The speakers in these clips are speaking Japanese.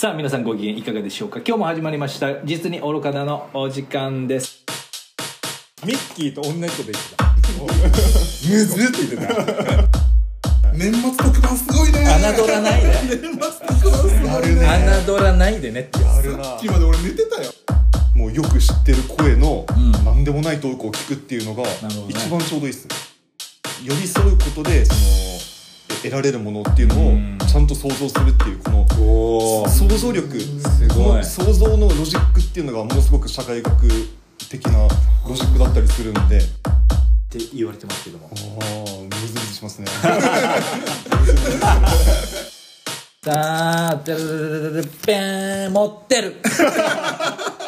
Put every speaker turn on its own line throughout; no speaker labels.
さあ皆さんご機嫌いかがでしょうか？今日も始まりました実に愚かだのお時間です。
ミッキーと同じこと言ってた。むずって言ってた。
年末特番すごいね
侮らないで。
年末特番すごいね
侮らないでねって。
あるな
さっきまで俺寝てたよ。
もうよく知ってる声の
ん。
何でもないトークを聞くっていうのが一番ちょうどいいっすね。寄り添うことでそのえ得られるものっていうのを
うん。
ちゃんと想像するっていうこの
お
想像力。
すごい。
想像のロジックっていうのがものすごく社会学的なロジックだったりするんで。
って言われてますけども。
ああムズムズしますね。
さあてる持ってる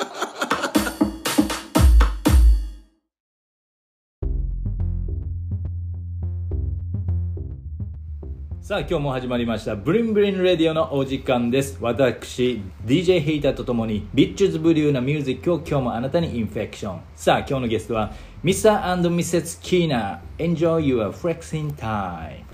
さあ今日も始まりました Bling Bling Radio のお時間です。私 DJ ヘイターとともに Bitches Brew なミュージックを今日もあなたに infection。さあ今日のゲストは Mr.&Mrs. Kina Enjoy your flexing time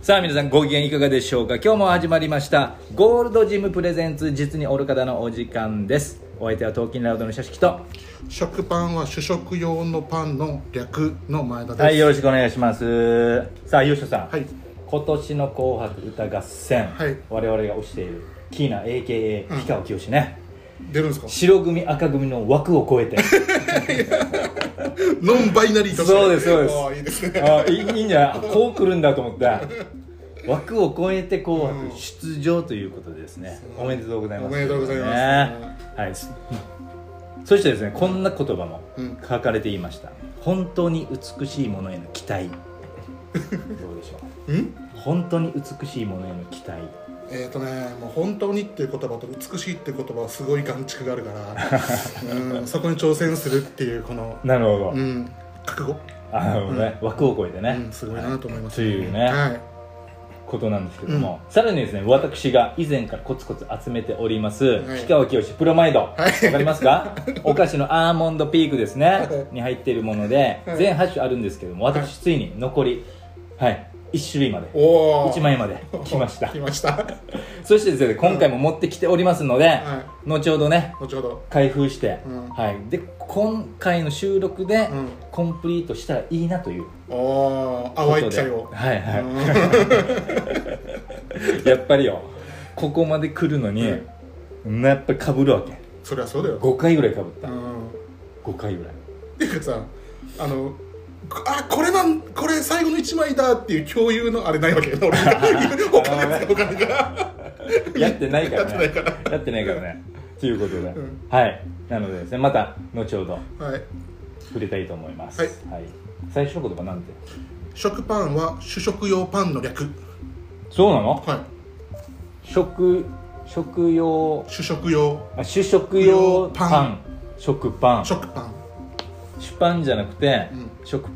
さあ皆さんご機嫌いかがでしょうか？今日も始まりましたゴールドジム presents 実に愚かだのお時間です。お相手は Talkin' Loud のシャシキと。
食パンは主食用のパンの略の前田です。
はいよろしくお願いします。さあ優勝さん、
はい
今年の「紅白歌合戦」
はい。
我々が推しているキーナ AKA 氷川きよしね、
出るんですか？
白組赤組の枠を超えて。
ノンバイナリーとして。
そうですそうです。
いいですね。
あいいんじゃない？こう来るんだと思って。枠を超えて紅白出場ということでですね、おめでとうございます。
おめでとうございます。
はい。そそしてですねこんな言葉も
うん。
書かれていました、本当に美しいものへの期待。どうでしょう？ん本当に美しいものへの期待。
えっ、ー、とねもう本当にっていう言葉と美しいっていう言葉はすごい眼蓄があるから うんそこに挑戦するっていうこの
なるほど、
うん覚悟。
あなるほどね、枠を超えてね、
うんすごいなと思います
というね
はい。
ことなんですけども、さらにですね私が以前からコツコツ集めております、
い。
氷川きよしプロマイド。わ、
はい。
かりますか？お菓子のアーモンドピークですね、
はい。
に入っているもので、
はい。
全8種あるんですけども私ついに残りはい1種類まで。
おお
1枚まで。来ました。
来ました。
そしてですね今回も持ってきておりますので、
は
後ほどね
後ほど。
開封して、
うん。
はい、で今回の収録で
うん。
コンプリートしたらいいなという。
おお
ことで
淡い期待を。
はいはい、
うん。
やっぱりよ。ここまで来るのに、やっぱりかぶるわけ。
そりゃそうだよ。
5回ぐらいかぶった。
うん。
5回ぐらい。
っていうかさあのあこれなんこれ最後の1枚だっていう共有のあれないわけよ俺お 金使うから
やってないからね。
やってないから。
やってないからね。ということで、
ん。
はい。なのでですねまた後ほど
はい。
触れたいと思います。
はい。
最初の言葉なんて？
食パンは主食用パンの略。
そうなの？
はい。
食食用。
主食用。
あ主食用パン。食パン。
食パン
主パンじゃなくて、
うん。
食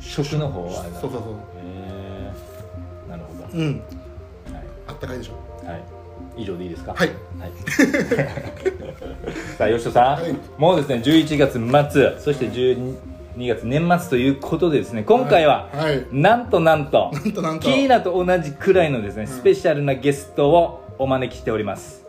食の方はあれだ。
そうそうそう。
へえなるほ
うん。
どはい。
あったかいでしょ。
はい、以上でいいですか？
はい。
はい、さあ吉田さん、
はい。
もうですね11月末そして12月年末ということでですね今回は、
はい。
なんとなんと
なんとなんと。
キーナと同じくらいのですね、スペシャルなゲストをお招きしております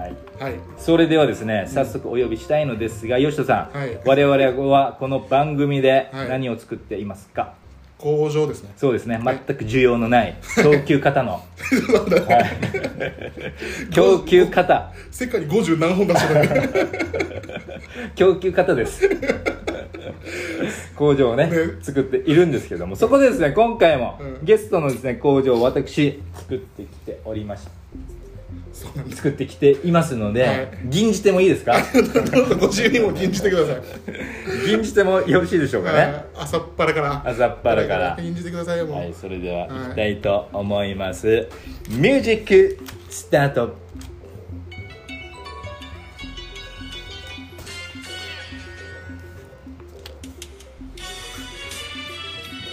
はい。
はい。
それではですね早速お呼びしたいのですが吉田さん、
はい。
我々はこの番組で
はい。
何を作っていますか、
工場ですね。
そうですね。全く需要のない 供給型の、はい、供給型。
世界に50何本出してる
供給型です。工場をね
ね。
作っているんですけどもそこでですね今回も、
うん。
ゲストのですね工場を私作ってきておりまし 作ってきていますので、
はい。
吟じてもいいですか？
どうぞご自由にも吟じてください
吟じてもよろしいでしょうかね。
はい。朝っぱらから。
朝っぱらから。
吟じてくださいよ
はいそれでは行きたいと思います、ミュージックスタート。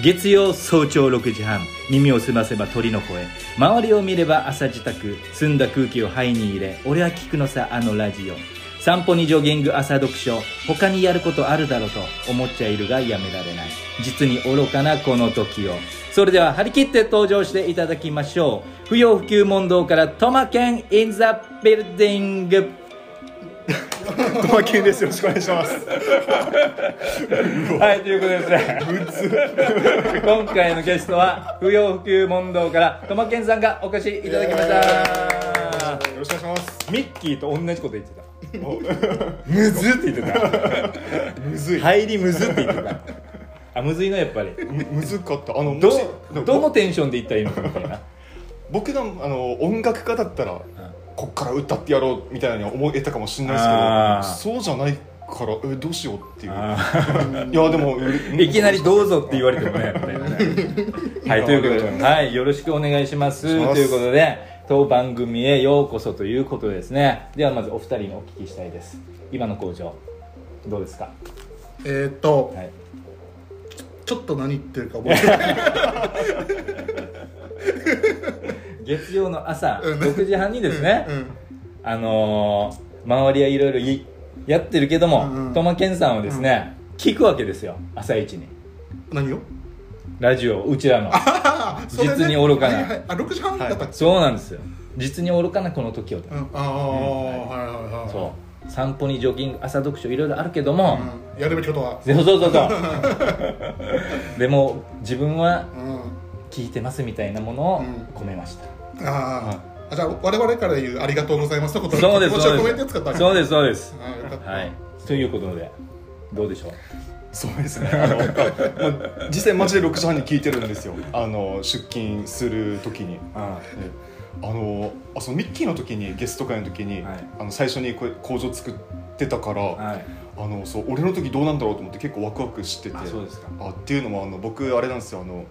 月曜早朝6時半。耳を澄ませば鳥の声周りを見れば朝自宅澄んだ空気を肺に入れ俺は聞くのさあのラジオ。散歩にジョギング朝読書他にやることあるだろうと思っちゃいるがやめられない。実に愚かなこの時を。それでは張り切って登場していただきましょう。不要不急問答からトマケン in the building
トマケンですよろしくお願いします
はい、ということでですね。今回のゲストは、不要不急問答から、トマケンさんがお越しいただきました。
よろしくお願いします
ミッキーと同じこと言ってた むずって言ってたむずい
入りむずって言ってた。あ、むずいのやっぱり。
むむずかったあの
どどのテンションで言ったらいいのかみたいな。
僕があの音楽家だったら、こっから歌ってやろうみたいなに思えたかもしれないですけどそうじゃないからえどうしようっていう いやでもう
いきなりどうぞって言われてもね、みたいなね。はい、ということで、はい、よろしくお願いします。
します
ということで、当番組へようこそということですね。ではまずお二人にお聞きしたいです。今の工場、どうですか？
えーっと
はい。
ちょっと何言ってるか覚えてない
月曜の朝
うん。
6時半にですね、
うん。
あのー、周りはいろいろいやってるけども、
うんうん。
トマケンさんはですね、聞くわけですよ朝一に。
何を？
ラジオうちらの。実に愚かな。
はいはい。あ6時半だったっけ？
そうなんですよ。実に愚かなこの時をと、
うん。ああはいはいはい
そう。散歩にジョギング朝読書いろいろあるけども、
うんやるべきことは。
そうそうそうそう。でも自分は
うん。
聞いてますみたいなものを
うん。
込めました、
あーあじゃあ我々から言うありがとうございますとこと
そうですそうです。そうですそうです。
あーよかった。
はい。ということでどうでしょう？
そうですね。あの、まあ、実際マジで6時半に聞いてるんですよ。あの出勤する時に。
あ
のあそのミッキーの時にゲスト会の時に、
はい。
あの最初にこれ工場作ってたから、
はい。
あのそう俺の時どうなんだろうと思って結構ワクワクしてて。
あそうですか。
あっていうのもあの僕あれなんですよ。あの、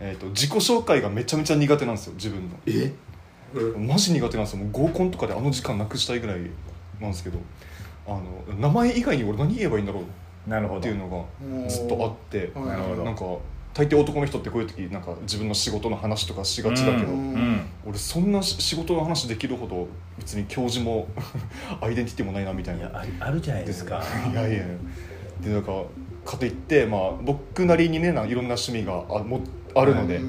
えー、と自己紹介がめちゃめちゃ苦手なんですよ自分の。
え？うん
マジ苦手なんですよ。もう合コンとかであの時間なくしたいぐらいなんですけどあの名前以外に俺何言えばいいんだろう
なるほど。
っていうのがずっとあって
うん
なるほど。
なんか大抵男の人ってこういう時なんか自分の仕事の話とかしがちだけど、
うん。
うん
俺そんなし仕事の話できるほど別に教授も アイデンティティもないなみたいな。
いやあるじゃないですか。
いやいや。でなんかかといって、まあ、僕なりにねないろんな趣味があもあるので、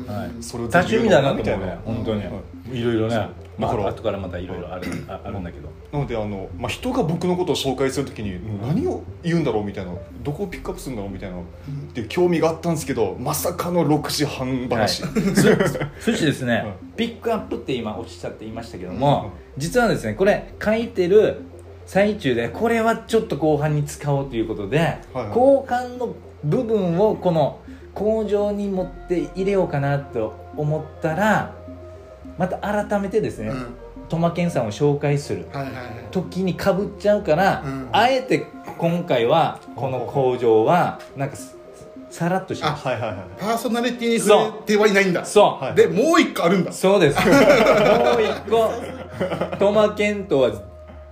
それを
多趣味だなと
みたいな
本当に。
はい
いろいろね。まあ後からまたいろいろあるあ あるんだけど。
なのであの、まあ、人が僕のことを紹介するときに何を言うんだろうみたいなどこをピックアップするんだろうみたいなって興味があったんですけどまさかの6時半話、
はい。そしてですね、
は い
ピックアップって今おっしゃっていましたけども、実はですねこれ書いてる最中でこれはちょっと後半に使おうということで、
はい。
後半の部分をこの工場に持って入れようかなと思ったらまた改めてですね、
うん。
トマケンさんを紹介する時にかぶっちゃうから、
うん。
あえて今回はこの工場はなんかささらっとしまし
はいはいはい。
パーソナリティに触れてはいないんだ。
たそう、
はい
でもう一個あるんだ。
そうです。もう一個。トマケントは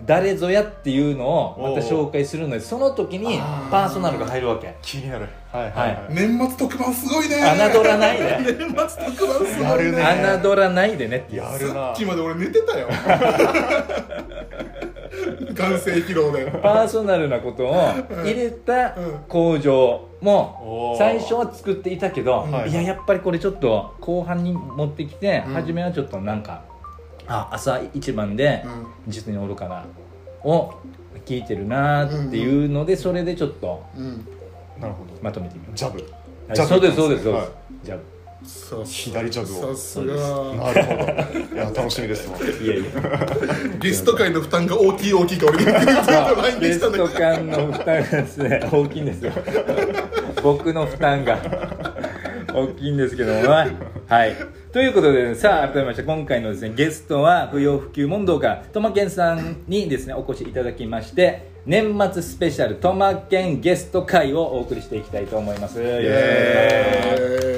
誰ぞやっていうのをまた紹介するのでその時にパーソナルが入るわけ。
気になるはいはい
年末特番すごいね。
侮らないで。
年末特番すごい
やるね。
侮らないでねって
やるな。
さっきまで俺寝てたよ。眼性疲労で。
パーソナルなことを入れた工場も最初は作っていたけど、
はい。
いややっぱりこれちょっと後半に持ってきて、
うん。
初めはちょっとなんかあ朝一番で
うん。
実に愚かなを聞いてるなっていうのでそれでちょっと
うん
なるほど。
まとめてみまし
ジャブ。
た、
ジャブ
そうですそうですそうです、
はい。
じゃあ
さす
左ジャブを。
さすが。
なるほど。いや楽しみですわ。
いやいや
ゲスト界の負担が大きい大きいか俺に言ってるラインで
ゲ
したんだけど
スト間の負担がですね大きいんですよ。僕の負担が。大きいんですけども。ねはい。ということで、さあ改めまして今回のですねゲストは不要不急問答からトマケンさんにですねお越しいただきまして年末スペシャルトマケンゲスト会をお送りしていきたいと思います。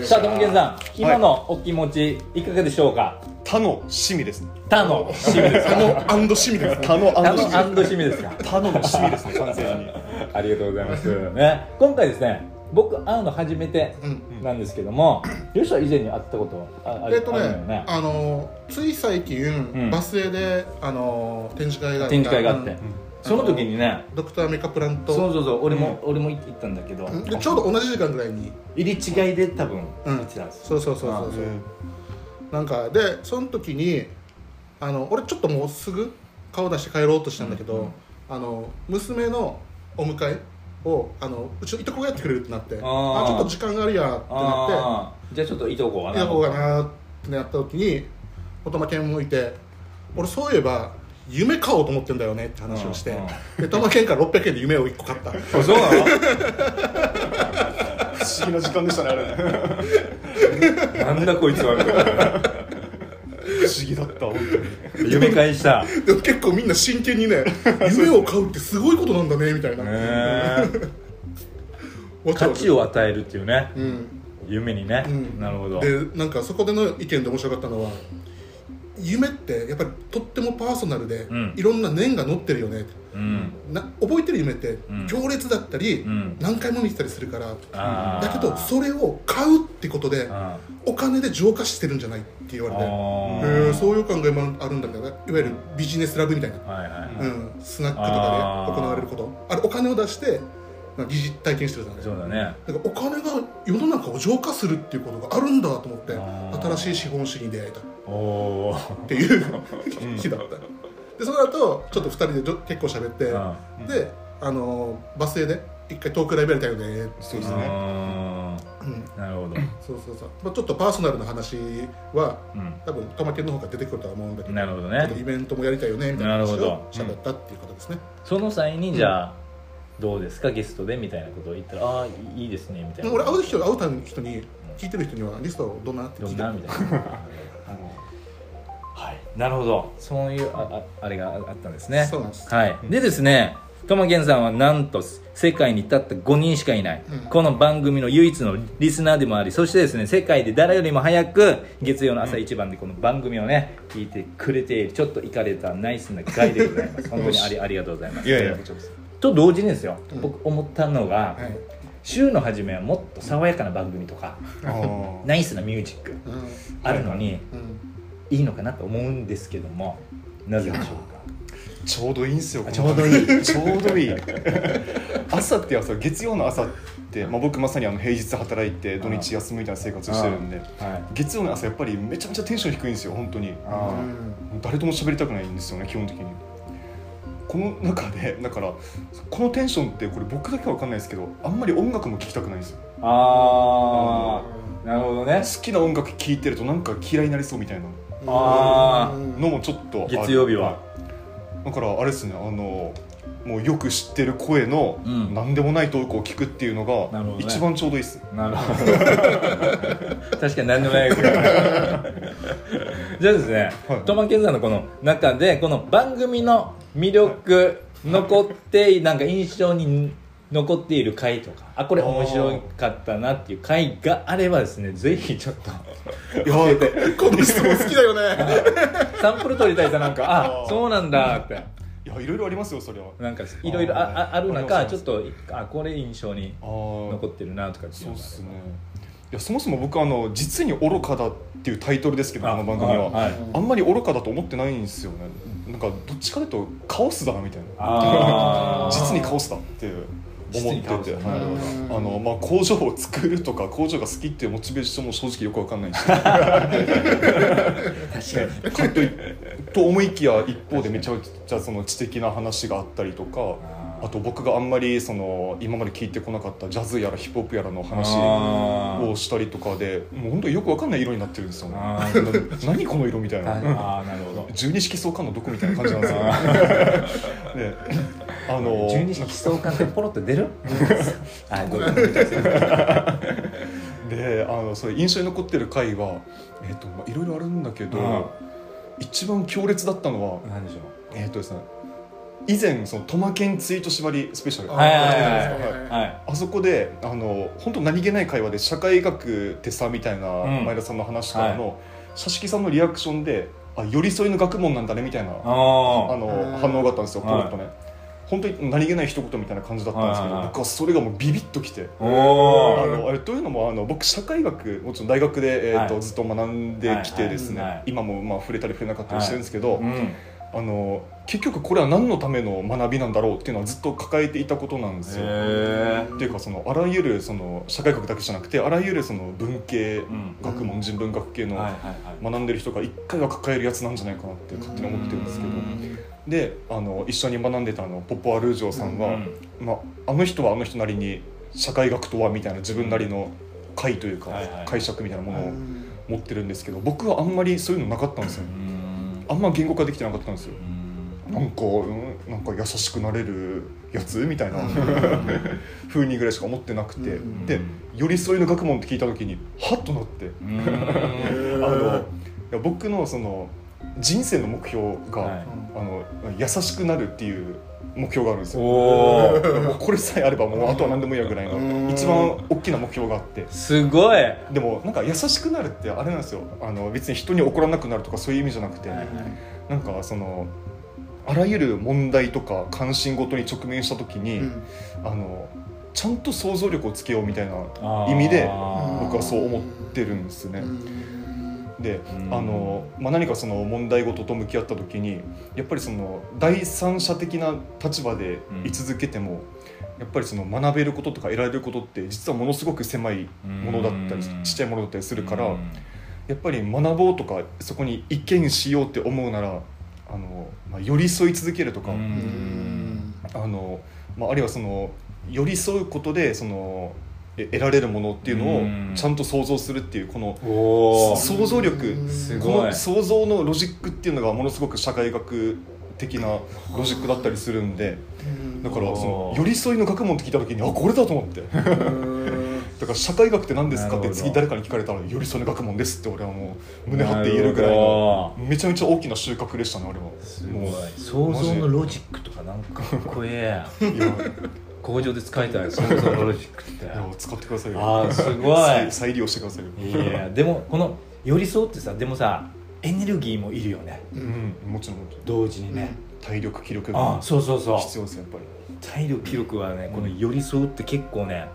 さあトマケンさん今のお気持ちいかがでしょうか？
他の趣味ですね。
他の趣味です
あの趣味です。ね
他の趣味
ですか？
他のの趣味ですね 完全に。
ありがとうございます。ね、今回ですね、僕会うの初めて
うん。
なんですけども、よしは以前に会ったことああ
えっとね、あのつい最近、
ん。
バス停であの展示会があった
展示会があって、
うん
その時にね
ドクターメカプラント。
そうそうそう俺も、俺も行ったんだけど。
うんでちょうど同じ時間ぐらいに。
入り違いで多分
うん。
行ってたんです。よ、
そうそうそうそうそう。なんかでその時にあの俺ちょっともうすぐ顔出して帰ろうとしたんだけど、あの娘のお迎えをあのうちのいとこがやってくれるってなって
あー。
あちょっと時間があるやってなって
じゃあちょっといとこは
いとこがなーってなった時に乙間健もいて俺そういえば夢買おうと思ってんだよねって話をして、
うんうん。
でトマケンから600円で夢を1個買った。
あそうなの？
不思議な時間でしたねあれ。
なんだこいつは。みたいな
不思議だった本当に。
夢返した。へ
でも結構みんな真剣にね 夢を買うってすごいことなんだねみたいな、
え。
わちゃわちゃ。
価値を与えるっていうね。
うん。
夢にね、
うん。
なるほど。
でなんかそこでの意見で面白かったのは夢ってやっぱりとってもパーソナルで、
うん。
いろんな念が乗ってるよね。
うん。
な覚えてる夢って
ん。
強烈だったり、
うん。
何回も見てたりするからだけどそれを買うってことで
あ
お金で浄化してるんじゃないって言われて
あ
へ
ー
ーそういう考えもあるんだけどねいわゆるビジネスラブみたいな、
はいはい、
うん、スナックとかで行われること。あれお金を出してまあ疑似体験してるじゃない。
そうだね。
だからお金が世の中を浄化するっていうことがあるんだと思って新しい資本主義に出会えた。っていう日だった。でその後ちょっと2人でど結構喋って
うん。
であのーバス停で一回トークライブやりたいよね
そうですね。
うん。
なるほど、
そうそうそう、まあ、ちょっとパーソナルな話は
うん、
多分トマケンの方が出てくるとは思うんだけど
なるほどね
イベントもやりたいよねみたいな話
なるほど
を喋ったっていうことですね、
その際にじゃあ、どうですか？ゲストでみたいなことを言ったらああいいですねみたいな。
俺会う人会うた人に聞いてる人にはリストどんなって聞いて
どんなみたいなはい。なるほど。そういうあああれがあったんですね。
そうなんです。
はい。でですねトマケンさんはなんと世界にたった5人しかいない、
うん。
この番組の唯一のリスナーでもありそしてですね世界で誰よりも早く月曜の朝一番でこの番組をね聞いてくれている。ちょっといかれたナイスなガイでございます。本当にありありがとうございます。
いやいや
と同時にですよ、
うん。
僕思ったのが、
はい。
週の初めはもっと爽やかな番組とかナイスなミュージック
うん。
あるのに
うん
いいのかなと思うんですけどもなぜでしょうか？
ちょうどいいんですよ
あちょうどいい。
ちょうどいい朝って朝月曜の朝って、まあ、僕まさにあの平日働いて土日休むみたいな生活してるんで
はい。
月曜の朝やっぱりめちゃめちゃテンション低いんですよ本当に。
あ
誰とも喋りたくないんですよね基本的にこの中でだからこのテンションってこれ僕だけは分かんないですけどあんまり音楽も聴きたくないんですよ。
あーなるほどね。
好きな音楽聴いてるとなんか嫌いになりそうみたいな。
あー。
のもちょっと
月曜日は。
だからあれですねあのもうよく知ってる声の
うん。
何でもないトークを聞くっていうのが一番ちょうどいいです、
なるほど。確かに何でもない じゃあですね、
はい。
トマケンさんのこの中でこの番組の魅力残ってなんか印象に残っている回とか。あこれ面白かったなっていう回があればですねぜひちょっと。
いや
この質問好きだよね。
サンプル取りたいさなんか。あそうなんだって。
いやいろいろありますよそれは。
なんかいろいろああある
あ
中ちょっとあこれ印象に残ってるなとかっていうのがあれば。
そうっすね。いやそもそも僕あの実に愚かだっていうタイトルですけど
あ
この番組は、
はい。
あんまり愚かだと思ってないんですよねなんかどっちかというとカオスだなみたいな。実にカオスだって思ってて、あのまあ、工場を作るとか工場が好きっていうモチベーションも正直よくわかんないし。
確か
といと思いきや一方でめちゃめちゃその知的な話があったりとか
あ
と僕があんまりその今まで聞いてこなかったジャズやらヒップホップやらの話をしたりとかでもう本当によくわかんない色になってるんですよ 何この色みたいな。
ああなるほど。
十二色相関のどこみたいな感じなんですよ。であの
十二式相関ってポロって出る？あごめん。
であのそれ印象に残ってる回はえっ、とまあいろいろあるんだけど、
うん。
一番強烈だったのは
何でしょう？
えっ、とですね以前そのトマケンツイート縛りスペシャル。
はいはいはい。
はい。
はい。
あそこであの本当何気ない会話で社会学ってさみたいな
うん。
前田さんの話からの、社式さんのリアクションであ寄り添いの学問なんだねみたいなあ
あ
の反応があったんですよポ
はい。
ロッとね。本当に何気ない一言みたいな感じだったんですけど
はいはい。はい
僕はそれがもうビビッときて
あ
のあれというのもあの僕社会学もちろん大学で、えーと
はい。
ずっと学んできてですね、
はいはいはい。
今もまあ触れたり触れなかったりしてるんですけど、
うん。
あの結局これは何のための学びなんだろうっていうのはずっと抱えていたことなんですよ。
へ
っていうかそのあらゆるその社会学だけじゃなくてあらゆるその文系、
ん。
学問人文学系の学んでる人が一回は抱えるやつなんじゃないかなって勝手に思ってるんですけど。
うん。
であの一緒に学んでたあのポッポ・アルージョーさんは、まあ、あの人はあの人なりに社会学とはみたいな自分なりの解というか
はいはい。
解釈みたいなものを
うん。
持ってるんですけど僕はあんまりそういうのなかったんですよ。
うん。
あんま言語化できてなかったんですよ。
うん
なんか、うん、なんか優しくなれるやつみたいな 風にぐらいしか思ってなくて、
うん。
で寄り添いの学問って聞いた時にハッとなって、
うん。
あの僕のその人生の目標が、
はい。
あの優しくなるっていう目標があるんですよ。これさえあればもうあとは何でもいいやぐらい
うん。
の一番大きな目標があって。
すごい。
でもなんか優しくなるってあれなんですよ。あの別に人に怒らなくなるとかそういう意味じゃなくて、
はいはい。
なんかそのあらゆる問題とか関心事に直面した時に、
うん。
あのちゃんと想像力をつけようみたいな意味で僕はそう思ってるんですね。で、
うん。
あのまあ、何かその問題事と向き合った時にやっぱりその第三者的な立場で居続けても、やっぱりその学べることとか得られることって実はものすごく狭いものだったり
うん
ちっちゃいものだったりするから、
うん。
やっぱり学ぼうとかそこに意見しようって思うならあの、まあ、寄り添い続けるとか、
うん。
あのまあ、あるいはその寄り添うことでそのえ得られるものっていうのを
うん。
ちゃんと想像するっていうこの想像力。この想像のロジックっていうのがものすごく社会学的なロジックだったりするんでだからその寄り添いの学問って聞いた時にあこれだと思って だから社会学って何ですかって次誰かに聞かれたら寄り添いの学問ですって俺はもう胸張って言えるぐらいの
ほ
めちゃめちゃ大きな収穫でしたねあれは。
すごい。
もう
想像のロジックとかなんかかっこええや工場で使いたい。想像のロジックって。
使ってくださいよ。
あーすごい。
再再利用してくださいよ。
いやでもこの寄り添うってさでもさエネルギーもいるよね。
うん。もちろんもちろん。
同時にね、
体力気力
あ
が
あそうそうそう。
必要ですよやっぱり。
体力記録はねこの寄り添うって結構ね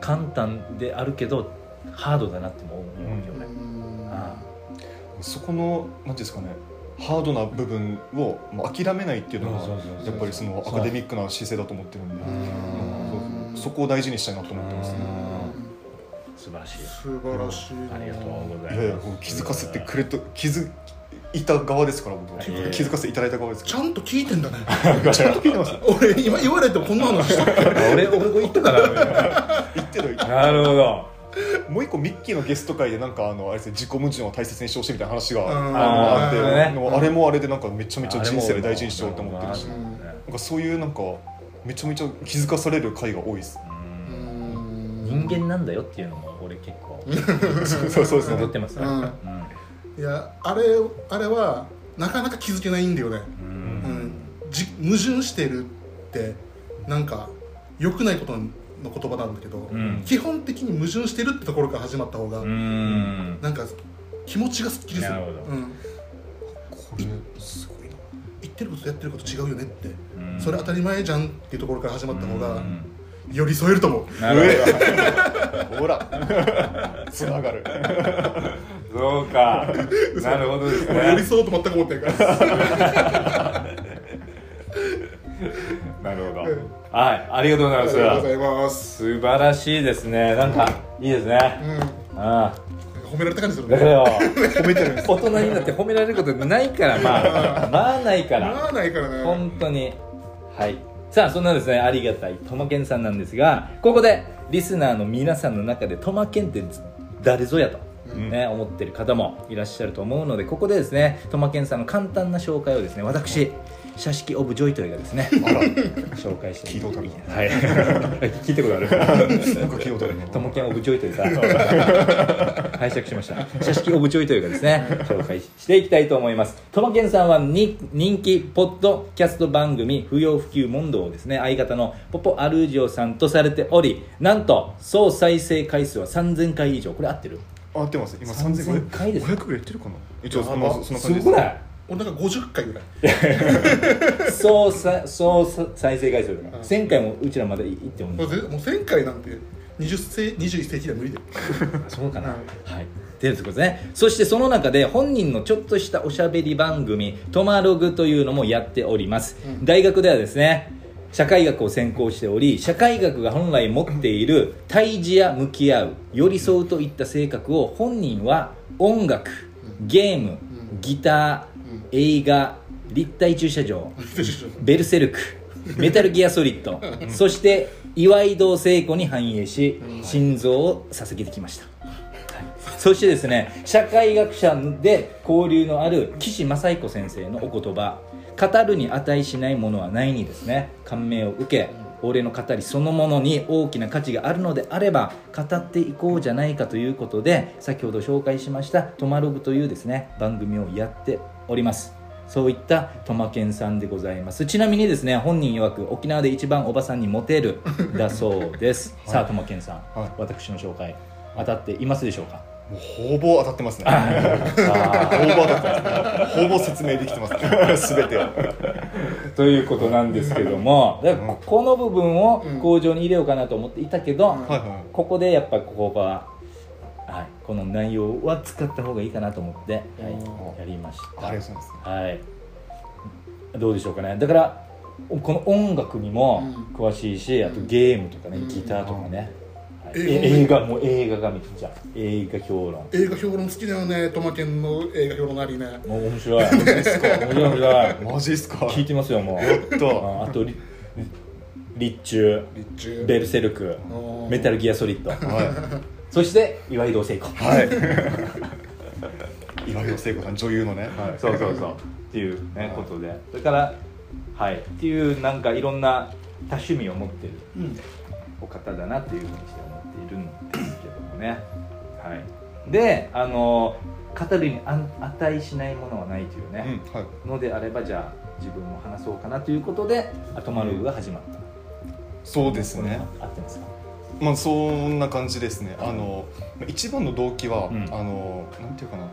簡単であるけどハードだなっても思うよね、あ
そこの何ていうんですかねハードな部分をもう諦めないっていうのが
そうそうそうそう。
やっぱりそのアカデミックな姿勢だと思ってるんで。
うん。
うん。そこを大事にしたいなと思ってますね。
あ素晴らしい。
素晴らしい
ありがとうございます。
気づかせてくれと気づいた側ですから気づかせていただいた側です。か
ちゃんと聞いてんだね。
ら ちゃんと聞いてます
俺今言われてもこんな話したっけ
あ俺俺言ったから。
言ってる言ってる。
なるほど。
もう一個ミッキーのゲスト会でなんかあのあれですね自己矛盾を大切にしてほしいみたいな話が
うん
あのあって
あ
れもあれでなんかめちゃめちゃ人生で大事にしようと思ってるしなんかそういうなんかめちゃめちゃ気づかされる回が多いです。
人間なんだよっていうのも俺結構。
そうそうそう。ですね
踊ってますね。
うん。いやあれあれはなかなか気づけないんだよね、
うん。
うん、じ矛盾してるってなんか良くないことの言葉なんだけど、
うん。
基本的に矛盾してるってところから始まった方が、
うん。
なんか気持ちがすっきりする。
なるほど。
うん、
これすごいな。
言ってることとやってること違うよねって、
うん。
それ当たり前じゃんっていうところから始まった方が
うん
寄り添えると思う、
なる
ほら。つながる。
そうか。なるほどです
俺寄り
ね
添おうと全く思ってないから。
なるほど。
うん。
はいありがとうござい
ありがとうご
ます
ざいます、
素晴らしいですね。なんかいいですね。
うん、
あ
褒められた感じする
あだから
ね
褒めてるんです。
大人になって褒められることないからまあ まあないから。
まあないからね。
本当に。はいさあそんなですねありがたいトマケンさんなんですがここでリスナーの皆さんの中でトマケンって誰ぞやと、
うん。
ね、思ってる方もいらっしゃると思うのでここでですねトマケンさんの簡単な紹介をですね私社式オブジョイトイがですね。紹介して
聞いたことある。
はい。聞いたことある。
なんか聞いたことあるな。
トモケンオブジョイトイさん拝借しました。社式オブジョイトイがですね。紹介していきたいと思います。トモケンさんはに人気ポッドキャスト番組不要不急問答をですね。相方のポポアルージオさんとされておりなんと総再生回数は3000回以上。これ合ってる？
あ合ってます。今
3000回です
3500ぐらいいってるかな？一応そのその感じです
すごない
俺なんか50回ぐらい。
総さ総さ再生回数が1000回もうちらまで行っても
もうぜもう1000回なんて20世21世紀では無理だよ。
そうかな、
うん
はい。ってるってことね。そしてその中で本人のちょっとしたおしゃべり番組「トマログ」というのもやっております、大学ではですね社会学を専攻しており社会学が本来持っている対峙や向き合う寄り添うといった性格を本人は音楽ゲームギター映画立体駐車場ベルセルクメタルギアソリッドそして岩井堂聖子に反映し心臓を捧げてきました。そしてですね社会学者で交流のある岸正彦先生のお言葉語るに値しないものはないにですね感銘を受け俺の語りそのものに大きな価値があるのであれば語っていこうじゃないかということで先ほど紹介しました「トマログ」というですね番組をやっております。そういったトマケンさんでございます。ちなみにですね本人曰く沖縄で一番おばさんにモテるだそうです、さあトマケンさん、
はい。
私の紹介当たっていますでしょうか？
もうほぼ当たってますね。ほ
あ
ぼほぼ説明できてます。ね 全てを。
ーということなんですけどもだからこの部分を工場に入れようかなと思っていたけど、
はいはい。
ここでやっぱここが、はい、この内容は使った方がいいかなと思って、はい、やりました。
ありがとうございます。
はい。どうでしょうかね。だからこの音楽にも詳しいし、あとゲームとかね、ギターとかね、はい。
映画
画もう映画がめっちゃ映画評論。
映画評論好きだよね。トマケンの映画評論なりね。
もう面白い。面白い面白い。
マジっすか。
聞いてますよもう。
やっと。
ああとリリッチュ
立中
ベルセルク。メタルギアソリッド。
は
そして岩井堂聖子。
いはい。岩井聖子さん女優のね、はい、
そうそうそう。っていうねことで。だからはい。っていうなんかいろんな多趣味を持ってる
うん。
お方だなっていうふうにして思っているんですけどもね。はい。であの語るにあ値しないものはないという
うん
ね、
はい。
のであればじゃあ自分も話そうかなということでアトマルーが始まった、
そうですね。
合ってますか？
まあそんな感じですね。あの一番の動機は、
うん。
あのなんていうかな。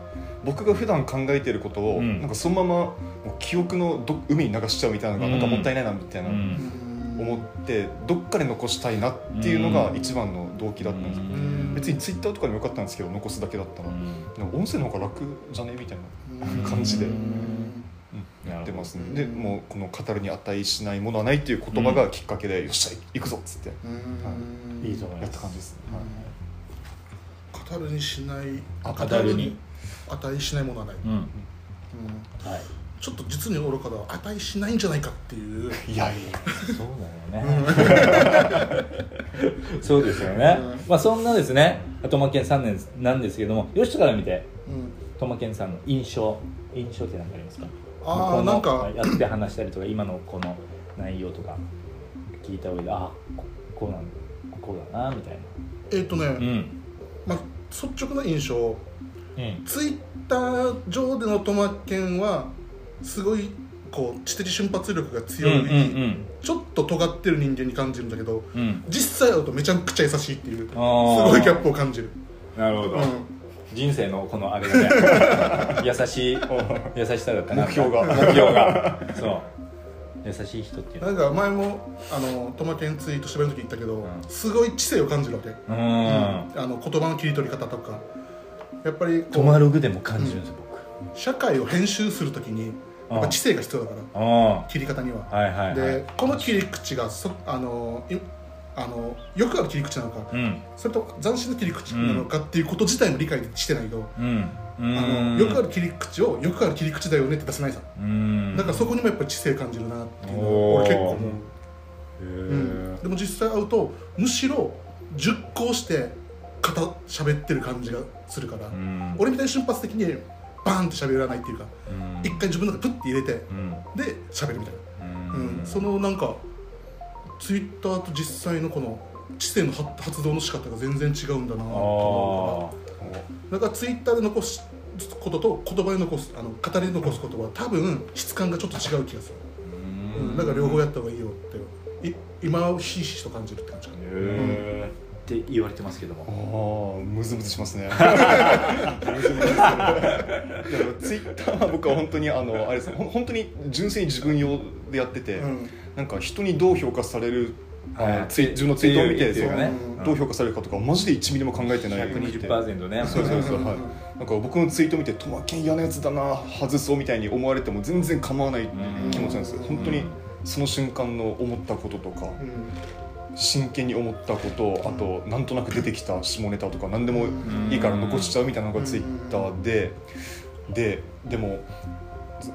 僕が普段考えていることを、
うん。
なんかそのままもう記憶のど海に流しちゃうみたいなのがなんかもったいないなみたいな、
うん。
思ってどっかで残したいなっていうのが一番の動機だったんですよ、
うん。
別にツイッターとかでもよかったんですけど残すだけだったら、音声の方が楽じゃね？みたいな感じで、ってますねでもうこの語るに値しないものはないっていう言葉がきっかけで、よっしゃ行くぞっつって。
うん。
い。いと思い
や
ます。
った感じですね、
語るにしない
あ
語るに？
値しないものはない、
うん。
うん。
はい。
ちょっと実に愚かだ。値しないんじゃないかっていう。
いやいや。
そうだよね、そうですよね、
うん。
まあそんなですね。トマケン3年なんですけども吉田から見て。
うん。
トマケンさんの印象。印象って何かありますか？
あなんか。
やって話したりとか今のこの内容とか聞いた上であここうなんこうだなみたい
えっ、とね、
なうん。
まあ、率直な印象。
うん。
ツイッター上でのトマケンはすごいこう知的瞬発力が強い、
うんうん
ちょっと尖ってる人間に感じるんだけど
うん。うん
実際会うとめちゃくちゃ優しいっていうすごいギャップを感じる、
なるほど、
うん、
人生のこのあれがね 優しい優しさだったな
目標が。
目標が。そう。優しい人っていうの
なんか前もあのトマケンツイートしてる時言ったけど、
ん。
すごい知性を感じるわけ、
うん。
あの言葉の切り取り方とか。やっぱりこ
トマログでも感じるんですよ、
う社会を編集するときにやっぱ知性が必要だから。切り方には、
あはいはいはい。
でこの切り口がそあのいあのよくある切り口なのか、
うん。
それと斬新な切り口なのかっていうこと自体も理解してないと、
うん。
あのよくある切り口をよくある切り口だよねって出せないさ、
うん。
だからそこにもやっぱり知性感じるなっていうのを俺結構思う、
へ
うん、
ー
でも実際会うとむしろ熟考して語喋ってる感じがするから、
うん。
俺みたいに瞬発的にバーンって喋らないっていうか
うん。
一回自分の中でプッて入れて
うん。
で喋るみたいな、
う
うんん。そのなんかツイッターと実際のこの知性の発発動の仕方が全然違うんだなと思う
あ
からだからツイッターで残すことと言葉で残すあの語りで残すことは多分質感がちょっと違う気がする、
ー
うん、だから両方やった方がいいよってい今ひしひしと感じるって感じ。かな
へーって言われてますけども。
ああムズムズしますね。ムズムズ。するでもツイッターは僕は本当にあのあれです。本当に純粋に自分用でやってて、
うん
なんか人にどう評価される
はい。
ツイ自分のツイートを見てうどう評価されるかとかマジで1ミリも考えてない
120%ね。
そうそうそう、
うん
はい、なんか僕のツイート見て「トマケン嫌なやつだな外そう」みたいに思われても全然構わない気持ちなんです。よ本当にその瞬間の思ったこととか真剣に思ったことあとなんとなく出てきた下ネタとか何でもいいから残しちゃうみたいなのがツイッターでででも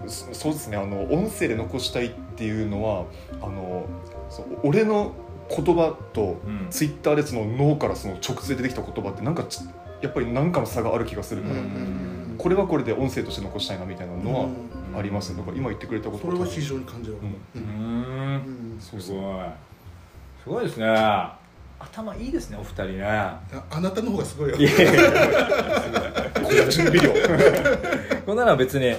そそうですねあの音声で残したいっていうのはあのそう俺の言葉と
うん。
ツイッターでその脳からその直接出てきた言葉ってなんかちやっぱり何かの差がある気がするから、これはこれで音声として残したいなみたいなのはありますだから今言ってくれたこと
それは非常に感じる、
う
うん。
ん
うん
すごい。すごいですね。頭いいですねお二人ね。
ああなたの方がすごいよ。
いやいや
これ準備量
こんなのは別に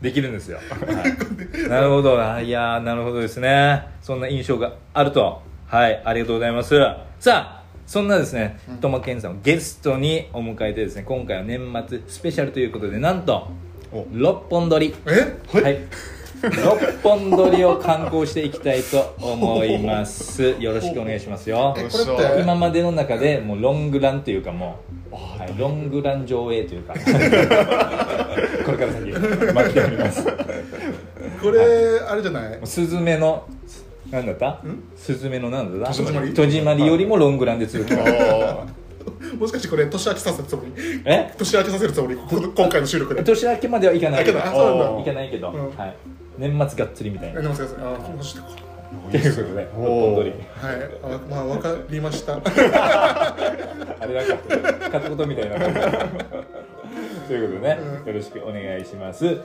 できるんですよ、はい、なるほど。あいやーなるほどですね。そんな印象があると。はい。ありがとうございます。さあそんなですねトマケンさんをゲストにお迎えてですね今回は年末スペシャルということでなんと
お。
6本撮り。
え？
はい、6本撮りを観光していきたいと思います。よろしくお願いしますよ。
これって？
今までの中でもうロングランというかもう、はい、ロングラン上映というか。これから先待っております。
これあれじゃない？
スズメのなんだった？スズメのなんだった？
戸締まり？
戸締まりよりもロングランで続きます
あ
もしかしてこれ年明けさせるつもり？
え？
年明けさせるつもり？ここ今回の収録で。
年明けまではいかないけど。
そうなんだ。
いかないけど、
うん。
はい、年末がっつりみたいな。
やりますあマジでか。
ということで6本撮り
はい。あまあわかりました。
あれなんか片言みたいなということでね、よろしくお願いします。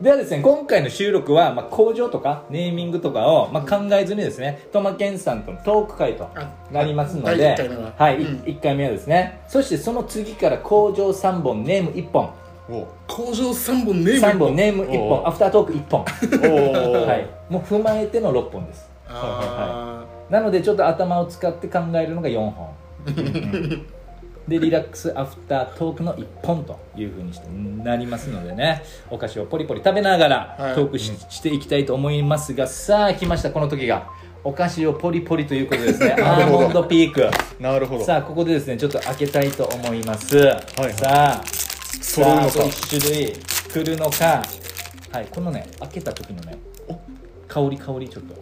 ではですね今回の収録は、まあ、工場とかネーミングとかを、まあ、考えずにですねトマケンさんとのトーク会となりますので
は
はい、
うん
1回目はですね。そしてその次から工場3本ネーム1本
お
工場3本ネーム
3本。ネーム1
お
本アフタートーク1本。
お
はい。もう踏まえての6本です。
あ
なのでちょっと頭を使って考えるのが4本。でリラックスアフタートークの1本というふうにしてなりますのでね。お菓子をポリポリ食べながら
はい。
トークし,、していきたいと思いますが。さあ来ました。この時が。お菓子をポリポリということですね。アーモンドピーク。
なるほど。
さあここでですねちょっと開けたいと思います、さあ
揃うのか。
さああと1種類来るのか。はいこのね開けた時のね香り香りちょっと。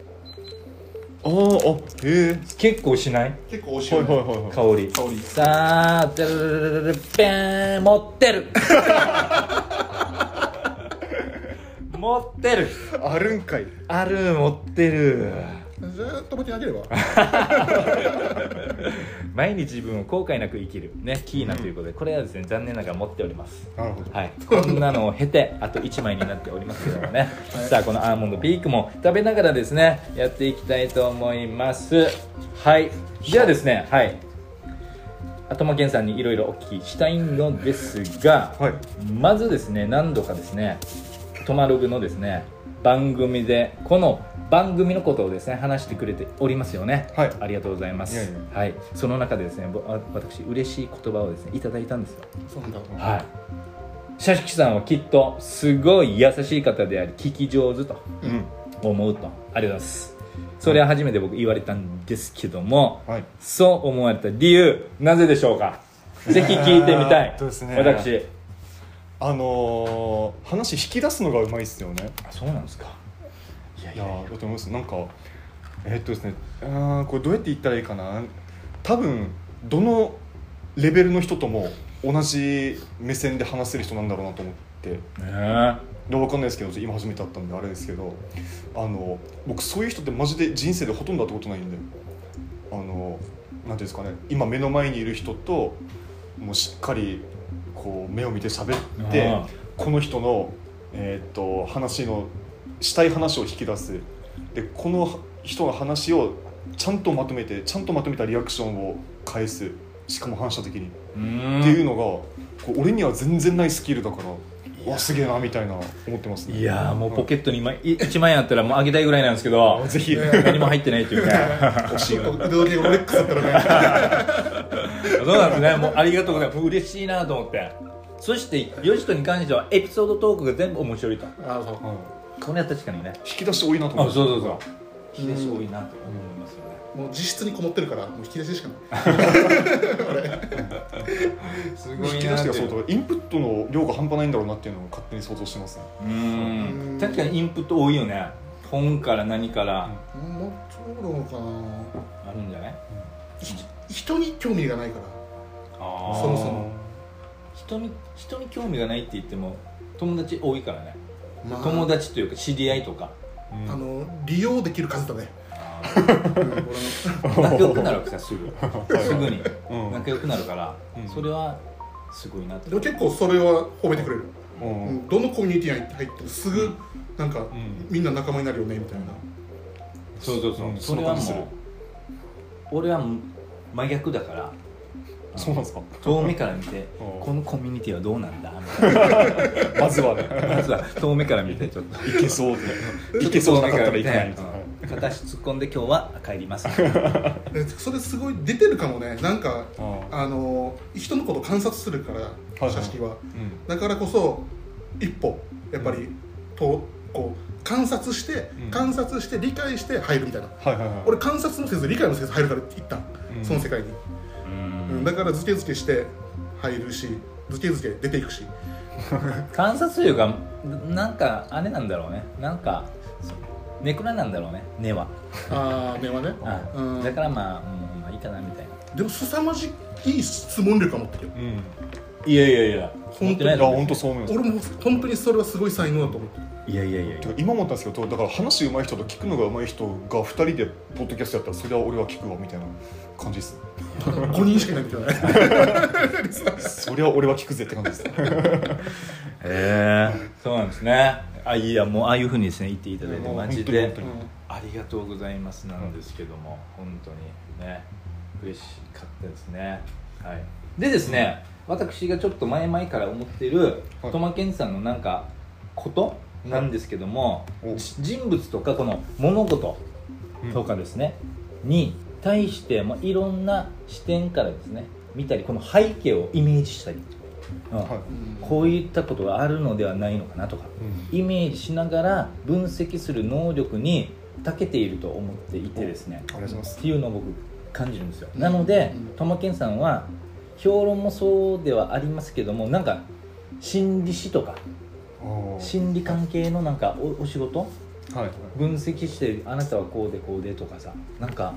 あーあへえ
結構しない？
ー結構美味しいよね。
はいはいはいはい。
香り。
香り。
さあてるるるるるペーン持ってる持ってる
あるんかい
ある持ってる
ずーっと持ち上げれば。
毎日自分を後悔なく生きる。ねキーナということで。これはですね残念ながら持っております。
なるほど。
はい、こんなのを経てあと1枚になっておりますけどもね、さあこのアーモンドピークも食べながらですねやっていきたいと思います。はい。ではですねはい。頭健さんにいろいろお聞きしたいのですが、
はい。
まずですね何度かですねトマログのですね番組でこの番組のことをですね話してくれておりますよね。
はい。
ありがとうございます。はい。その中でですね私嬉しい言葉をですねいただいたんですよ。はい。シャシキさんはきっとすごい優しい方であり聞き上手と
うん。
思うと。ありがとうございます。それは初めて僕言われたんですけども、
はい。
そう思われた理由なぜでしょうか？ぜひ聞いてみたい。
ね。
私
あのー、話引き出すのがうまいっすよね。
あそうなんですか。いやい
いや。だと思います。なんかえーっとですねあーこれどうやって言ったらいいかな。多分どのレベルの人とも同じ目線で話せる人なんだろうなと思って。
ね
で分かんないですけど今初めて会ったんであれですけどあの僕そういう人ってマジで人生でほとんど会ったことないんで。あのなんていうんですかね。今目の前にいる人ともうしっかりこう目を見て喋ってこの人の、えーっと話のしたい話を引き出す。でこの人の話をちゃんとまとめてちゃんとまとめたリアクションを返す。しかも反射的に、っていうのがこう俺には全然ないスキルだから。うわすげえなみたいな思ってますね。
いやーもうポケットに今1万円あったらもうあげたいぐらいなんですけど
ぜひ。
何も入ってないというか。
欲しい腕時計レックスだったらね。
そうなんですね。もうありがとうございます。嬉しいなと思って。そしてヨシトに関してはエピソードトークが全部面白いと。
あそう。
はい
これは確かにね。
引き出し多いなと思って
あそうそうそう。引き出し多いなと思いますよ。ね、
もう自室にこもってるからもう引き出ししかない。
す
引き出しがそうとインプットの量が半端ないんだろうなっていうのを勝手に想像してますね。
うん。確かにインプット多いよね。本から何から。
もっとどうかな。
あるんじゃない、
ひ人に興味がないから。
あー。
そもそも。
人に人に興味がないって言っても友達多いからね、
まあ。
友達というか知り合いとか。
うん
あの利用できる数だね、
仲良くなるわけさすぐ。すぐに。
うん。
仲良くなるから、
うん。
それはすごいなって
でも結構それは褒めてくれる、どのコミュニティに入ってもすぐなんか、
ん。
みんな仲間になるよねみたいな。
そうそうそう、
うん。
それはもう俺は真逆だから。
そうなんですか？
遠目から見て
うん。
このコミュニティはどうなんだみたいな。
まずはね。
まずは遠目から見てちょっと。
いけそうで。いけそうなかったらいけないみたいな。
うん片足突っ込んで今日は帰ります。
でそれすごい出てるかもね。なんか
あ
あの人のことを観察するから
はい
写式は、
うん。
だからこそ一歩やっぱり、とこう観察して、
うん。
観察して理解して入るみたいな。
はいはいはい。
俺観察もせず理解もせず入るから一旦、
うん。
その世界に、
うん。
うん。だからズケズケして入るしズケズケ出ていくし。
観察というかなんかあれなんだろうね。なんかネクラなんだろうね根は、
ああ目はね。うん。
だからまあ、うん、まあいいかなみたいな。
でも凄まじい質問力は持ってるよ。
うん。
いやいやいや。
本当に。
いや本当そう思います。
俺も本当にそれはすごい才能だと思ってる
いやいやいや
今思ったんですけどだから話上手い人と聞くのが上手い人が2人でポッドキャストやったらそれは俺は聞くわみたいな感じです。
ただ5人しかいないみたいな。
それは俺は聞くぜって感じです。
へえそうなんですねあいやもうああいうふうにですね言っていただいてマジで。ありがとうございますなんですけども、本当にね嬉しかったですね。はい。でですね私がちょっと前々から思っている
はい。
トマケンさんのなんかことなんですけども、人物とかこの物事とかですね、に対して、まあ、いろんな視点からですね見たりこの背景をイメージしたり、うん
はい。
こういったことがあるのではないのかなとかイメージしながら分析する能力に長けていると思っていてですねっていうのを僕感じるんですよ。なので
うん。
トマケンさんは評論もそうではありますけどもなんか心理師とか心理関係のなんかおお仕事？
はい。はい。
分析してあなたはこうでこうでとかさなんか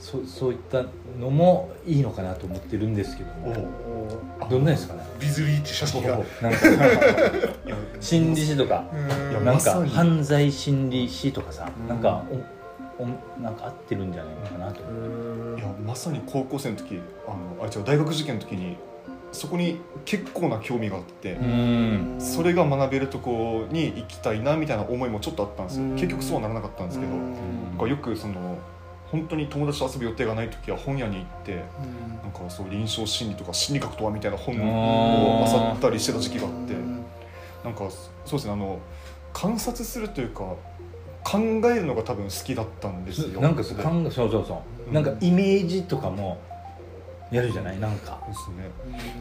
そそういったのもいいのかなと思ってるんですけども。どんなですかね？
ビズリーチ写真が。
お
なんか心理師とか。なんか犯罪心理師とかさ、
うん。
なんかおおなんか合ってるんじゃないのかなと、
いやまさに高校生の時あのあ違う大学受験の時にそこに結構な興味があって、
うん。
それが学べるとこに行きたいなみたいな思いもちょっとあったんですよ、
うん。
結局そうはならなかったんですけど、よくその本当に友達と遊ぶ予定がない時は本屋に行ってなんかそう臨床心理とか心理学とはみたいな本を漁ったりしてた時期があってなんかそうですねあの観察するというか考えるのが多分好きだったんですよ
なんかそうそうそう、う。
ん。
なんかイメージとかもやるじゃないなんか。
ですね。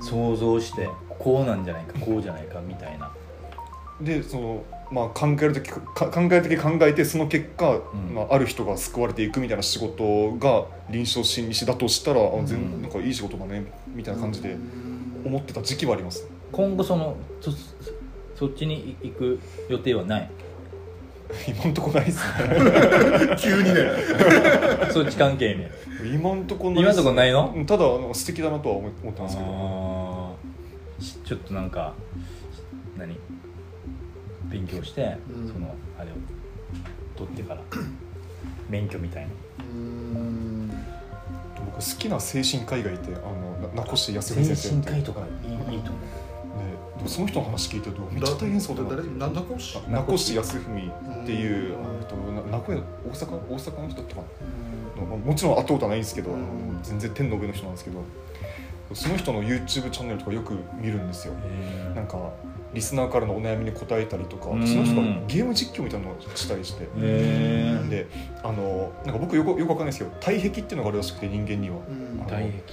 想像してこうなんじゃないかこうじゃないかみたいな。
でそのまあ考える時か考える時考えてその結果、
ん。
まあ、ある人が救われていくみたいな仕事が臨床心理士だとしたら、あ全
うん。
なんかいい仕事だねみたいな感じで思ってた時期はあります。
今後そのそそっちに行く予定はない？
今んとこないですね。
急にね。
そっち関係ね。
今んとこない
今んとこないの？
うんただあの素敵だなとは思思ってますけど。
ちょっとなんか何？勉強して、
うん。
そのあれを取ってから 免許みたいな。
うん。
僕好きな精神科医がいてあのな名越康
精
文先生って。
神科医とかいいいいと思
ででもその人の話聞いてるとめっちゃ大変そうだな名越康文っていう、名古屋大阪？大阪の人だったかもちろん会ったことはないんですけど、
うん。
全然天の上の人なんですけどその人の YouTube チャンネルとかよく見るんですよ。
う
なんかリスナーからのお悩みに答えたりとかそ
うん。
の人がゲーム実況みたいなのをしたりして、であのなんか僕よくよくわかんないですけど体壁っていうのがあるらしくて人間には。
うん。
あの
大壁。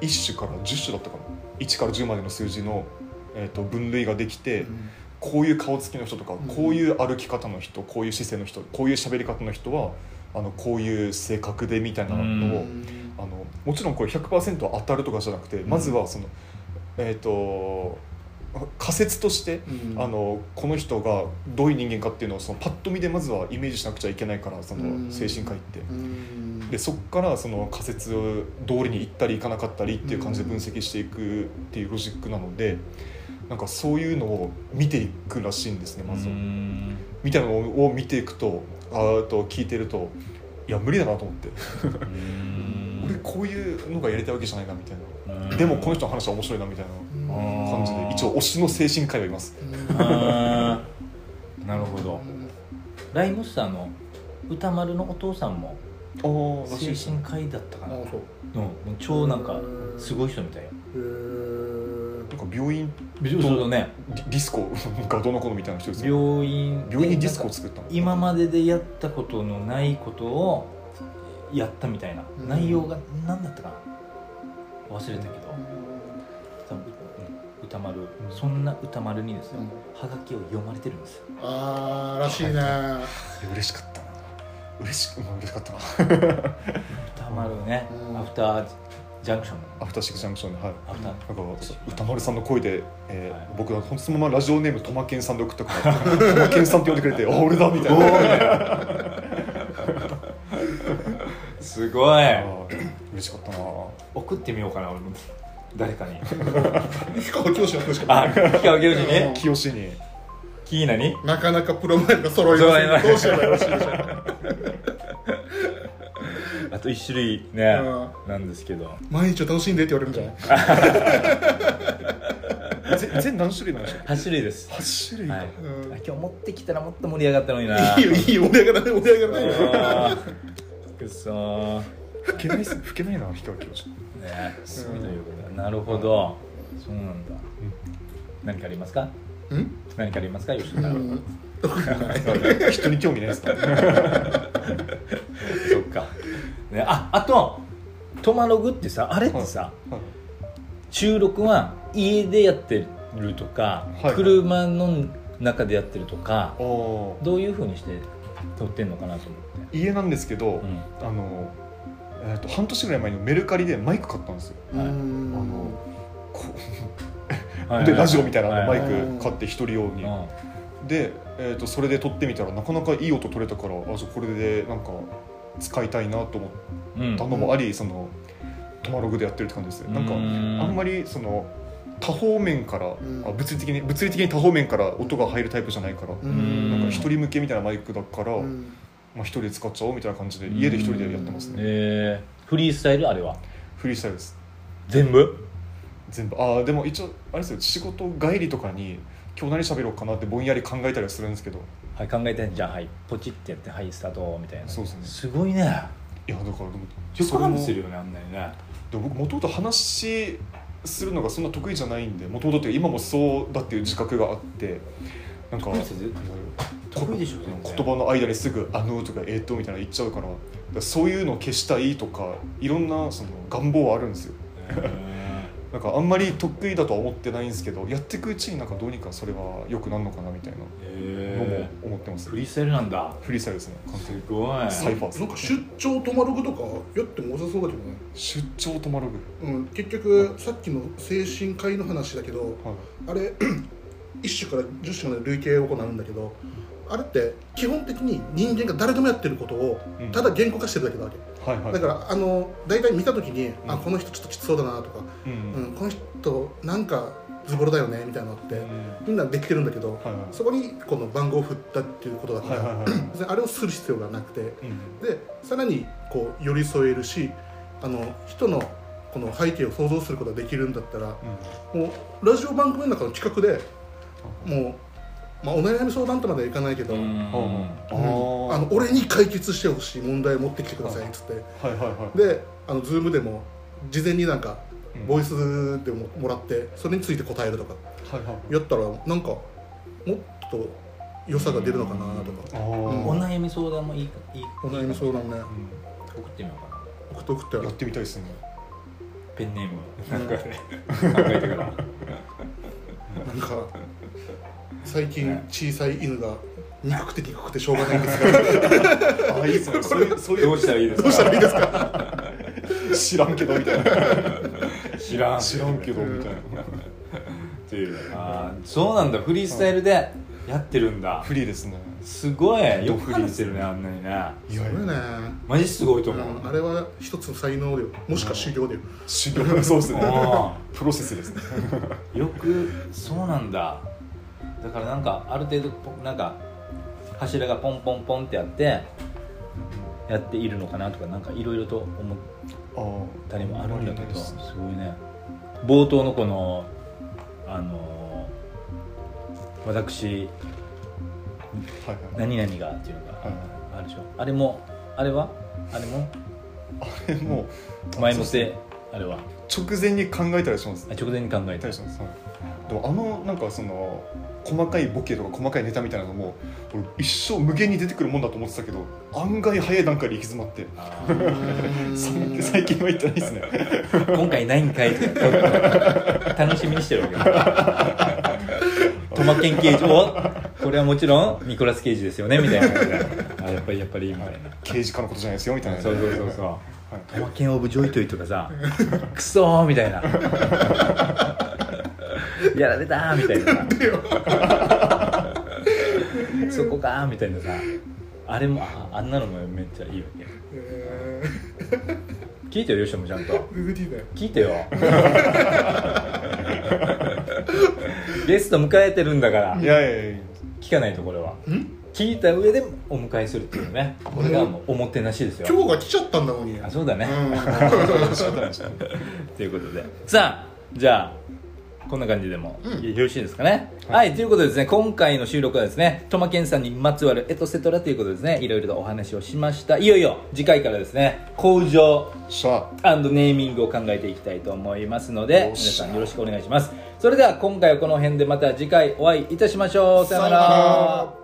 1種から10種だったかな。1から10までの数字の、えー、と分類ができて、こういう顔つきの人とか、
ん。
こういう歩き方の人こういう姿勢の人こういう喋り方の人はあのこういう性格でみたいなのを、
うん
あのもちろんこれ100%当たるとかじゃなくてまずはその、えっ、と仮説として、
うん。
あのこの人がどういう人間かっていうのをそのパッと見でまずはイメージしなくちゃいけないからそ
うん。
の精神科医って。
うん。
でそこからその仮説通りに行ったり行かなかったりっていう感じで分析していくっていうロジックなのでなんかそういうのを見ていくらしいんですねまずみたいなのを見ていくとあーと聞いてるといや無理だなと思って俺こういうのがやりたいわけじゃないなみたいな。でもこの人の話は面白いなみたいな感じで一応推しの精神科医はいます。
なるほど。ライムスターの歌丸のお父さんも精神科医だったかな。
う。
うん。超なんかすごい人みたい。よ
へー。
なんか病院
そうそうね。
ディスコがどの子のみたいな人ですよ。
病院
病院にディスコを作ったの
今まででやったことのないことをやったみたいな、
うん。
内容が何だったかな忘れたけど、多分うん歌丸、そんな歌丸にですよ、
うん。
はがきを読まれてるんですよ。
あーらしいね。
嬉しかったな。嬉しく、うん、嬉しかったな。
歌丸ね、
うん。
アフタージャンクション。
アフターシックスジャンクションではい。
アフター、
なんか歌丸さんの声で、えー
はい。
僕はそのままラジオネームトマケンさんで送ったからトマケンさんって呼んでくれてあ俺だみたいな
すごい。
嬉しかったな。
送ってみようかな俺も。誰かに。
氷川きよしの話しか？
あ氷川きよしに？
清に。
キーナに？
なかなかプロマイが揃いません。どうしようもよろしいでしょう
あと1種類ね
う
なんですけど。
毎日を楽しんでって言われるんじゃない？
ぜ全何種類なんでしょう
8種類です。
8種類か、
はい、
うん。
あ今日持ってきたらもっと盛り上がったのにな。い
いよいいよ。盛り上がらない盛り上がらない。よ
あーくそーね
吹けないっす吹けないな氷川きよし
すごいということだなるほど。そうなんだ。何かありますか？
うん？
何かありますか？吉田さん。
うん。
人に興味ないですか？
そっか、ね、ああとトマログってさあれってさ、
はい。
収録は家でやってるとか、
はい
車の中でやってるとか
あー。
どういうふうにして撮ってんのかなと思って、
家なんですけど、
うん。
あの、えー、と半年ぐらい前にメルカリでマイク買ったんですよ。
う
あ
ん
のこ
はいはい。
でラジオみたいな
はい
マイク買って一人用に、
うん。
で、えー、とそれで撮ってみたらなかなかいい音取れたからあじゃあこれでなんか使いたいなと思
うん
ったのもあり、そのトマログでやってるって感じですね。なんかあ
うん
んまりその多方面から、
ん。
あ物理的に物理的に多方面から音が入るタイプじゃないから、
うん。
なんか一人向けみたいなマイクだから、
うん。
まあ、一人で使っちゃおうみたいな感じで家で一人でやってますね、
えー。フリースタイル？あれは？
フリースタイルです。
全部？
全部。ああでも一応あれですよ。仕事帰りとかに今日何喋ろうかなってぼんやり考えたりはするんですけど。
はい考えてじゃあはい。ポチってやってはいスタートみたいな。
そうですね。
すごいね。
いやだからでも
横話するよねあんなにね。
でも僕もともと話するのがそんな得意じゃないんでもともと今もそうだっていう自覚があってなんか言葉の間にすぐ「あの」とか「えー、と」みたいなの言っちゃうからだからそういうのを消したいとかいろんなその願望はあるんですよなんかあんまり得意だとは思ってないんですけどやっていくうちになんかどうにかそれは良くなるのかなみたいなのも
へ
思ってます。
ーフリースタイルなんだ。
フリースタイルですね完全に。
すごい。
サイファーです
なんか出張トマログとかやっても良さそうだけどね。
出張トマログ
うん、結局さっきの精神科医の話だけど
はい。
あれ 1種から10種まで累計を行うんだけどあれって基本的に人間が誰でもやってることを
うん。
ただ言語化してるだけなわけ、
はいはい。
だからあの大体見た時に、
ん。
あこの人ちょっときつそうだなとか、
う
うん。ん、この人なんかズボラだよねみたいなのって、みんなできてるんだけど、
はいはい。
そこにこの番号を振ったっていうことだから、
はいはいはい
別に あれをする必要がなくて
うん
でさらにこう寄り添えるしあの人のこの背景を想像することができるんだったらもうラジオ番組の中の企画でもう、まあ、お悩み相談とまではいかないけど、
う
うん。
ん。
あ
の俺に解決してほしい問題を持ってきてくださいっつって。
はいはいはい。
であの Zoom でも事前になんか
うん。
ボイスでももらってそれについて答えるとか
はいはい。
やったらなんかもっと良さが出るのかなとか。
お悩み相談もいいいい。
お悩み相談ね。
送ってみようかな。
送って送って
うんやってみたいですね。
ペンネーム。なんかで考えてから。
なんか最近小さい犬が憎くて憎くてしょうがないんですが。
ああいいっすね。そういうそういう。
どうしたらいいですか？
どうしたらいいですか？
知らんけどみたいな。
知らん。
知らんけどみたいな。
っていう。あーそうなんだ。フリースタイルでやってるんだ。
フリーですね。
すごい。よく話してるねあんなにね。
い
ね。
マジすごいと思う、
うんあれは一つの才能だよ。もしくは修行だよ。
修行 そうですね。
あ
プロセスですね。
よくそうなんだだからなんかある程度ポなんか柱がポンポンポンってやってやっているのかなとかなんかいろいろと思っ
ああ
たりもあるんだけど
あ
す。ごいね。冒頭のこのあの私
はいはい。
何々がっていうのが
はい
あるでしょ。あれもあれは？あれも？
でも
前もってあれは？
直前に考えたりします
あ直前に考えた。
たりします、はい、でもあのなんかその細かいボケとか細かいネタみたいなのも俺一生無限に出てくるもんだと思ってたけど案外早い段階で行き詰まって。最最近は行ってないですね。
今回ないんかいとか楽しみにしてるわけよトマケン刑事。おこれはもちろんニコラス・ケイジですよね。みたいな。あやっぱりやっぱりみたいな
刑事課のことじゃないですよ。みたいな。
そうそうそうそう。
はい。
トマケン・オブ・ジョイトイとかさクソーみたいな やられたーみたいな。さ そこかーみたいなさ。あれもああんなのもめっちゃいいわけ。
え
聞いてよよしもちゃんと。聞いてよ。ゲスト迎えてるんだから。
いやいやいや。
聞かないとこれは。聞いた上でお迎えするっていうね。これがもうおもてなしですよ。
今日が来ちゃったんだのに
あそうだね、
うん。
仕方ないでしょ
ということで。さあじゃあこんな感じでも。よろしいですかね、はい、ということでですね今回の収録はですねトマケンさんにまつわるエトセトラということでですねいろいろとお話をしました。いよいよ次回からですね工場
しゃ
ネーミングを考えていきたいと思いますので皆さんよろしくお願いします。それでは今回はこの辺でまた次回お会いいたしましょう。さよな
ら